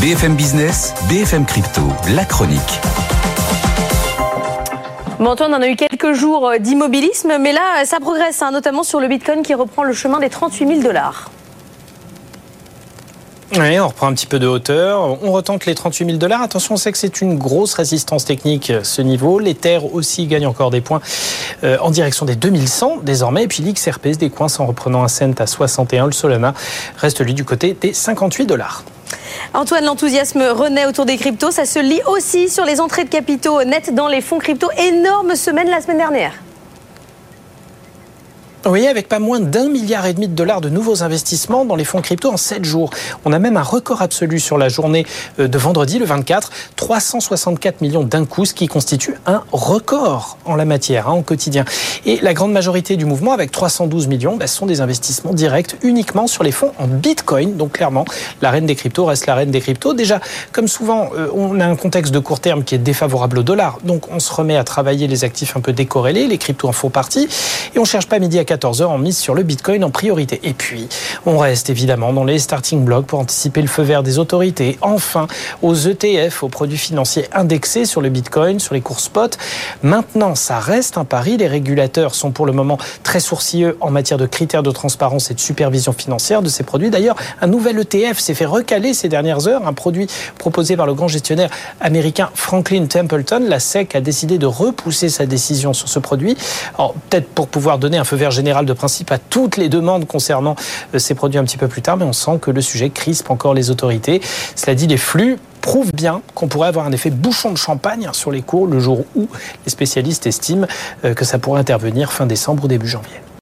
BFM Business, BFM Crypto, la chronique. Bon, Antoine, on a eu quelques jours d'immobilisme, mais là, ça progresse, hein, notamment sur le Bitcoin qui reprend le chemin des 38 000 dollars. On reprend un petit peu de hauteur. On retente les 38 000 dollars. Attention, on sait que c'est une grosse résistance technique, ce niveau. L'Ether aussi gagne encore des points euh, en direction des 2100 désormais. Et puis l'XRP se décoince en reprenant un cent à 61. Le Solana reste lui du côté des 58 dollars. Antoine, l'enthousiasme renaît autour des cryptos. Ça se lit aussi sur les entrées de capitaux nettes dans les fonds crypto. Énorme semaine la semaine dernière. Oui, avec pas moins d'un milliard et demi de dollars de nouveaux investissements dans les fonds crypto en 7 jours. On a même un record absolu sur la journée euh, de vendredi, le 24, 364 millions d'un coup, ce qui constitue un record en la matière, hein, en quotidien. Et la grande majorité du mouvement, avec 312 millions, bah, sont des investissements directs uniquement sur les fonds en Bitcoin. Donc clairement, la reine des cryptos reste la reine des cryptos. Déjà, comme souvent, euh, on a un contexte de court terme qui est défavorable au dollar. Donc on se remet à travailler les actifs un peu décorrélés, les cryptos en font partie. Et on cherche pas midi à 4 14 heures en mise sur le Bitcoin en priorité. Et puis, on reste évidemment dans les starting blocks pour anticiper le feu vert des autorités. Enfin, aux ETF, aux produits financiers indexés sur le Bitcoin, sur les cours spot. Maintenant, ça reste un pari. Les régulateurs sont pour le moment très sourcilleux en matière de critères de transparence et de supervision financière de ces produits. D'ailleurs, un nouvel ETF s'est fait recaler ces dernières heures. Un produit proposé par le grand gestionnaire américain Franklin Templeton. La SEC a décidé de repousser sa décision sur ce produit. peut-être pour pouvoir donner un feu vert général de principe à toutes les demandes concernant euh, ces produits un petit peu plus tard, mais on sent que le sujet crispe encore les autorités. Cela dit, les flux prouvent bien qu'on pourrait avoir un effet bouchon de champagne sur les cours le jour où les spécialistes estiment euh, que ça pourrait intervenir fin décembre ou début janvier.